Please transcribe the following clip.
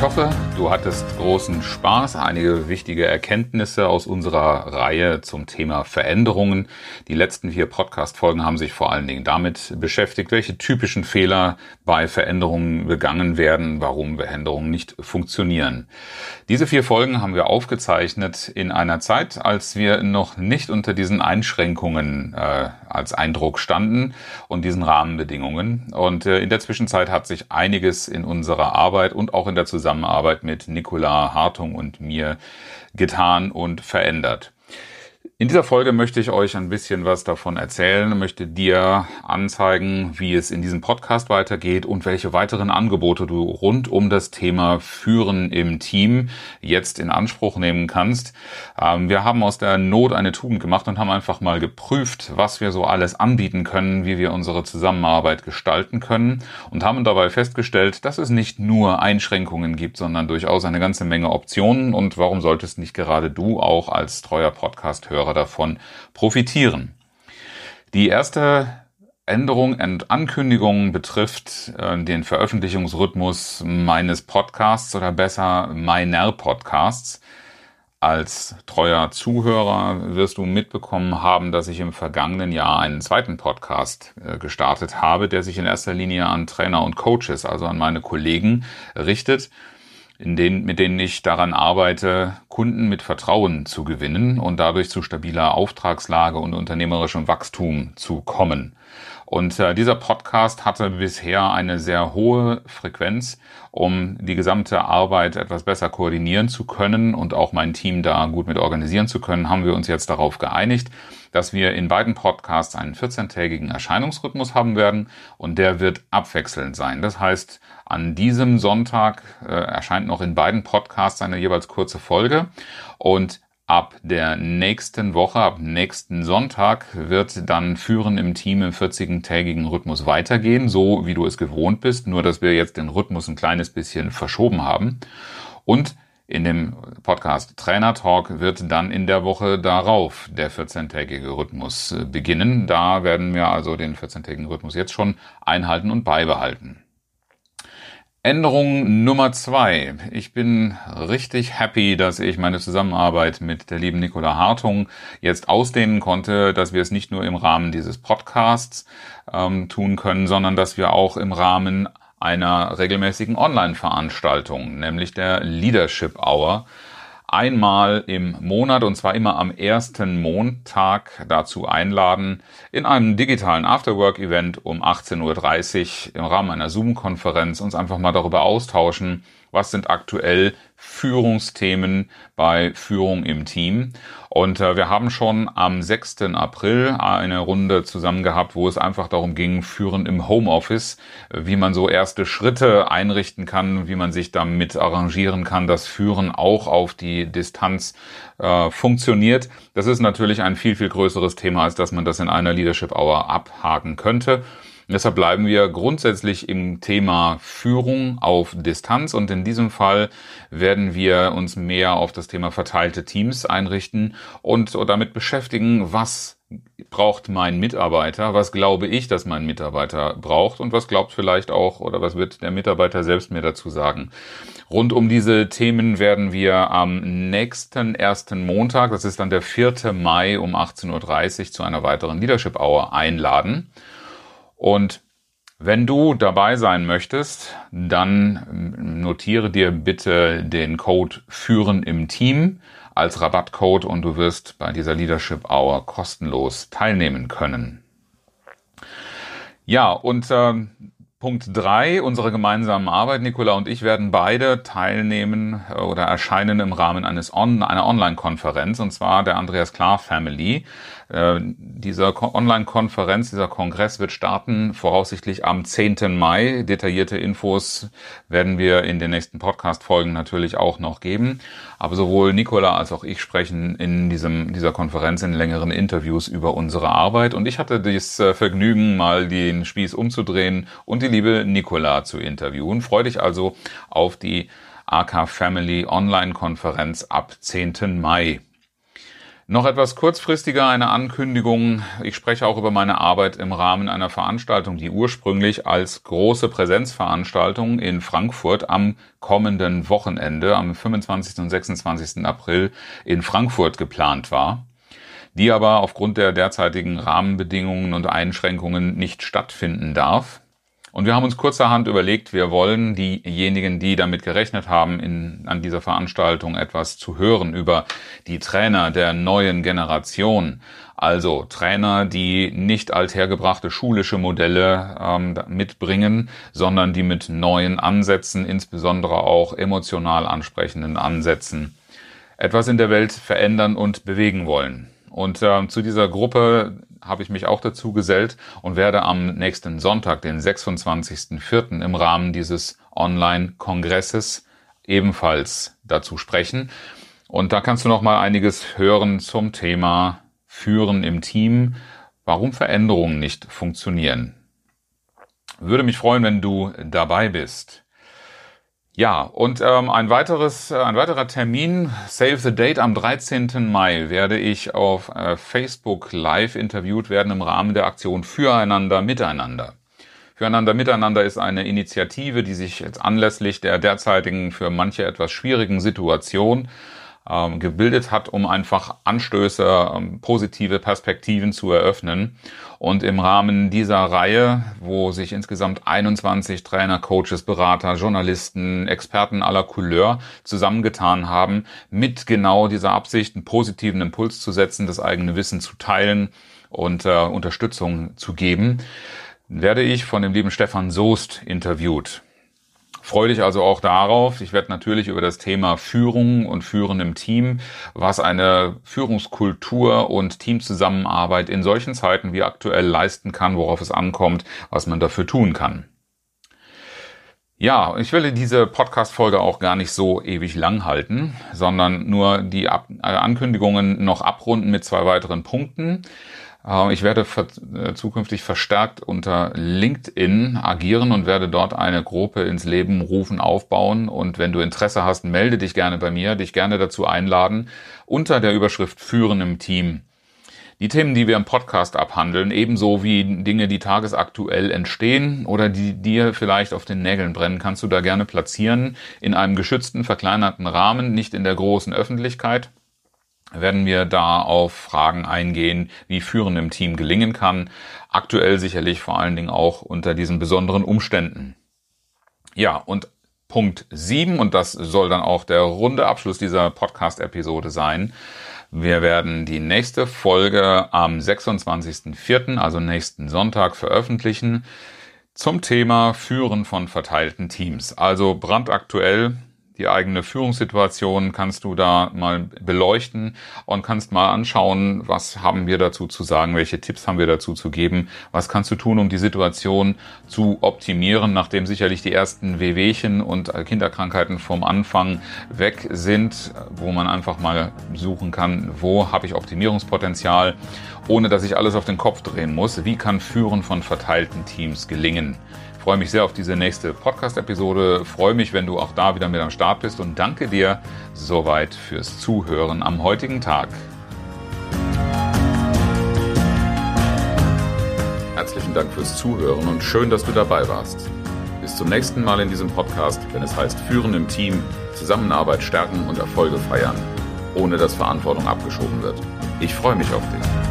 Ich hoffe, du hattest großen Spaß, einige wichtige Erkenntnisse aus unserer Reihe zum Thema Veränderungen. Die letzten vier Podcast-Folgen haben sich vor allen Dingen damit beschäftigt, welche typischen Fehler bei Veränderungen begangen werden, warum Veränderungen nicht funktionieren. Diese vier Folgen haben wir aufgezeichnet in einer Zeit, als wir noch nicht unter diesen Einschränkungen äh, als Eindruck standen und diesen Rahmenbedingungen. Und äh, in der Zwischenzeit hat sich einiges in unserer Arbeit und auch in der Zusammenarbeit Zusammenarbeit mit Nicola Hartung und mir getan und verändert. In dieser Folge möchte ich euch ein bisschen was davon erzählen, möchte dir anzeigen, wie es in diesem Podcast weitergeht und welche weiteren Angebote du rund um das Thema Führen im Team jetzt in Anspruch nehmen kannst. Ähm, wir haben aus der Not eine Tugend gemacht und haben einfach mal geprüft, was wir so alles anbieten können, wie wir unsere Zusammenarbeit gestalten können und haben dabei festgestellt, dass es nicht nur Einschränkungen gibt, sondern durchaus eine ganze Menge Optionen und warum solltest nicht gerade du auch als treuer Podcast-Hörer Hörer davon profitieren. Die erste Änderung und Ankündigung betrifft äh, den Veröffentlichungsrhythmus meines Podcasts oder besser meiner Podcasts. Als treuer Zuhörer wirst du mitbekommen haben, dass ich im vergangenen Jahr einen zweiten Podcast äh, gestartet habe, der sich in erster Linie an Trainer und Coaches, also an meine Kollegen richtet in denen, mit denen ich daran arbeite, Kunden mit Vertrauen zu gewinnen und dadurch zu stabiler Auftragslage und unternehmerischem Wachstum zu kommen. Und äh, dieser Podcast hatte bisher eine sehr hohe Frequenz, um die gesamte Arbeit etwas besser koordinieren zu können und auch mein Team da gut mit organisieren zu können, haben wir uns jetzt darauf geeinigt, dass wir in beiden Podcasts einen 14-tägigen Erscheinungsrhythmus haben werden und der wird abwechselnd sein. Das heißt, an diesem Sonntag äh, erscheint noch in beiden Podcasts eine jeweils kurze Folge und ab der nächsten Woche, ab nächsten Sonntag wird dann Führen im Team im 40-tägigen Rhythmus weitergehen, so wie du es gewohnt bist, nur dass wir jetzt den Rhythmus ein kleines bisschen verschoben haben. Und in dem Podcast Trainer Talk wird dann in der Woche darauf der 14-tägige Rhythmus äh, beginnen. Da werden wir also den 14-tägigen Rhythmus jetzt schon einhalten und beibehalten. Änderung Nummer zwei. Ich bin richtig happy, dass ich meine Zusammenarbeit mit der lieben Nicola Hartung jetzt ausdehnen konnte, dass wir es nicht nur im Rahmen dieses Podcasts ähm, tun können, sondern dass wir auch im Rahmen einer regelmäßigen Online-Veranstaltung, nämlich der Leadership Hour, einmal im Monat und zwar immer am ersten Montag dazu einladen, in einem digitalen Afterwork-Event um 18.30 Uhr im Rahmen einer Zoom-Konferenz uns einfach mal darüber austauschen, was sind aktuell Führungsthemen bei Führung im Team. Und äh, wir haben schon am 6. April eine Runde zusammen gehabt, wo es einfach darum ging, Führen im Homeoffice, wie man so erste Schritte einrichten kann, wie man sich damit arrangieren kann, dass Führen auch auf die Distanz äh, funktioniert. Das ist natürlich ein viel, viel größeres Thema, als dass man das in einer Leadership Hour abhaken könnte. Deshalb bleiben wir grundsätzlich im Thema Führung auf Distanz und in diesem Fall werden wir uns mehr auf das Thema verteilte Teams einrichten und damit beschäftigen, was braucht mein Mitarbeiter, was glaube ich, dass mein Mitarbeiter braucht und was glaubt vielleicht auch oder was wird der Mitarbeiter selbst mir dazu sagen. Rund um diese Themen werden wir am nächsten ersten Montag, das ist dann der 4. Mai um 18.30 Uhr zu einer weiteren Leadership Hour einladen. Und wenn du dabei sein möchtest, dann notiere dir bitte den Code Führen im Team als Rabattcode und du wirst bei dieser Leadership Hour kostenlos teilnehmen können. Ja, und äh, Punkt drei unserer gemeinsamen Arbeit. Nicola und ich werden beide teilnehmen äh, oder erscheinen im Rahmen eines On einer Online-Konferenz, und zwar der Andreas Klar Family. Äh, dieser Online-Konferenz, dieser Kongress wird starten voraussichtlich am 10. Mai. Detaillierte Infos werden wir in den nächsten Podcast-Folgen natürlich auch noch geben. Aber sowohl Nicola als auch ich sprechen in diesem, dieser Konferenz in längeren Interviews über unsere Arbeit. Und ich hatte das äh, Vergnügen, mal den Spieß umzudrehen und die liebe Nicola zu interviewen. Freue dich also auf die AK Family Online-Konferenz ab 10. Mai. Noch etwas kurzfristiger eine Ankündigung. Ich spreche auch über meine Arbeit im Rahmen einer Veranstaltung, die ursprünglich als große Präsenzveranstaltung in Frankfurt am kommenden Wochenende, am 25. und 26. April in Frankfurt geplant war, die aber aufgrund der derzeitigen Rahmenbedingungen und Einschränkungen nicht stattfinden darf. Und wir haben uns kurzerhand überlegt, wir wollen diejenigen, die damit gerechnet haben, in, an dieser Veranstaltung etwas zu hören über die Trainer der neuen Generation. Also Trainer, die nicht althergebrachte schulische Modelle ähm, mitbringen, sondern die mit neuen Ansätzen, insbesondere auch emotional ansprechenden Ansätzen, etwas in der Welt verändern und bewegen wollen. Und äh, zu dieser Gruppe habe ich mich auch dazu gesellt und werde am nächsten Sonntag, den 26.04. im Rahmen dieses Online-Kongresses ebenfalls dazu sprechen. Und da kannst du noch mal einiges hören zum Thema Führen im Team, warum Veränderungen nicht funktionieren. Würde mich freuen, wenn du dabei bist. Ja, und ähm, ein weiteres, äh, ein weiterer Termin, Save the Date am 13. Mai, werde ich auf äh, Facebook live interviewt werden im Rahmen der Aktion Füreinander Miteinander. Füreinander Miteinander ist eine Initiative, die sich jetzt anlässlich der derzeitigen für manche etwas schwierigen Situation ähm, gebildet hat, um einfach Anstöße, ähm, positive Perspektiven zu eröffnen. Und im Rahmen dieser Reihe, wo sich insgesamt 21 Trainer, Coaches, Berater, Journalisten, Experten aller Couleur zusammengetan haben, mit genau dieser Absicht, einen positiven Impuls zu setzen, das eigene Wissen zu teilen und äh, Unterstützung zu geben, werde ich von dem lieben Stefan Soest interviewt. Freue dich also auch darauf. Ich werde natürlich über das Thema Führung und Führen im Team, was eine Führungskultur und Teamzusammenarbeit in solchen Zeiten wie aktuell leisten kann, worauf es ankommt, was man dafür tun kann. Ja, ich will diese Podcast-Folge auch gar nicht so ewig lang halten, sondern nur die Ab Ankündigungen noch abrunden mit zwei weiteren Punkten. Äh, ich werde äh, zukünftig verstärkt unter LinkedIn agieren und werde dort eine Gruppe ins Leben rufen, aufbauen. Und wenn du Interesse hast, melde dich gerne bei mir, dich gerne dazu einladen, unter der Überschrift Führen im Team. Die Themen, die wir im Podcast abhandeln, ebenso wie Dinge, die tagesaktuell entstehen oder die dir vielleicht auf den Nägeln brennen, kannst du da gerne platzieren in einem geschützten, verkleinerten Rahmen, nicht in der großen Öffentlichkeit werden wir da auf Fragen eingehen, wie Führen im Team gelingen kann. Aktuell sicherlich vor allen Dingen auch unter diesen besonderen Umständen. Ja, und Punkt 7, und das soll dann auch der runde Abschluss dieser Podcast-Episode sein. Wir werden die nächste Folge am 26.04., also nächsten Sonntag, veröffentlichen zum Thema Führen von verteilten Teams. Also brandaktuell die eigene Führungssituation kannst du da mal beleuchten und kannst mal anschauen, was haben wir dazu zu sagen, welche Tipps haben wir dazu zu geben, was kannst du tun, um die Situation zu optimieren, nachdem sicherlich die ersten Wehwehchen und Kinderkrankheiten vom Anfang weg sind, wo man einfach mal suchen kann, wo habe ich Optimierungspotenzial, ohne dass ich alles auf den Kopf drehen muss. Wie kann Führen von verteilten Teams gelingen? Freue mich sehr auf diese nächste Podcast-Episode. Freue mich, wenn du auch da wieder mit am Start bist und danke dir soweit fürs Zuhören am heutigen Tag. Herzlichen Dank fürs Zuhören und schön, dass du dabei warst. Bis zum nächsten Mal in diesem Podcast, wenn es heißt Führen im Team, Zusammenarbeit stärken und Erfolge feiern, ohne dass Verantwortung abgeschoben wird. Ich freue mich auf dich.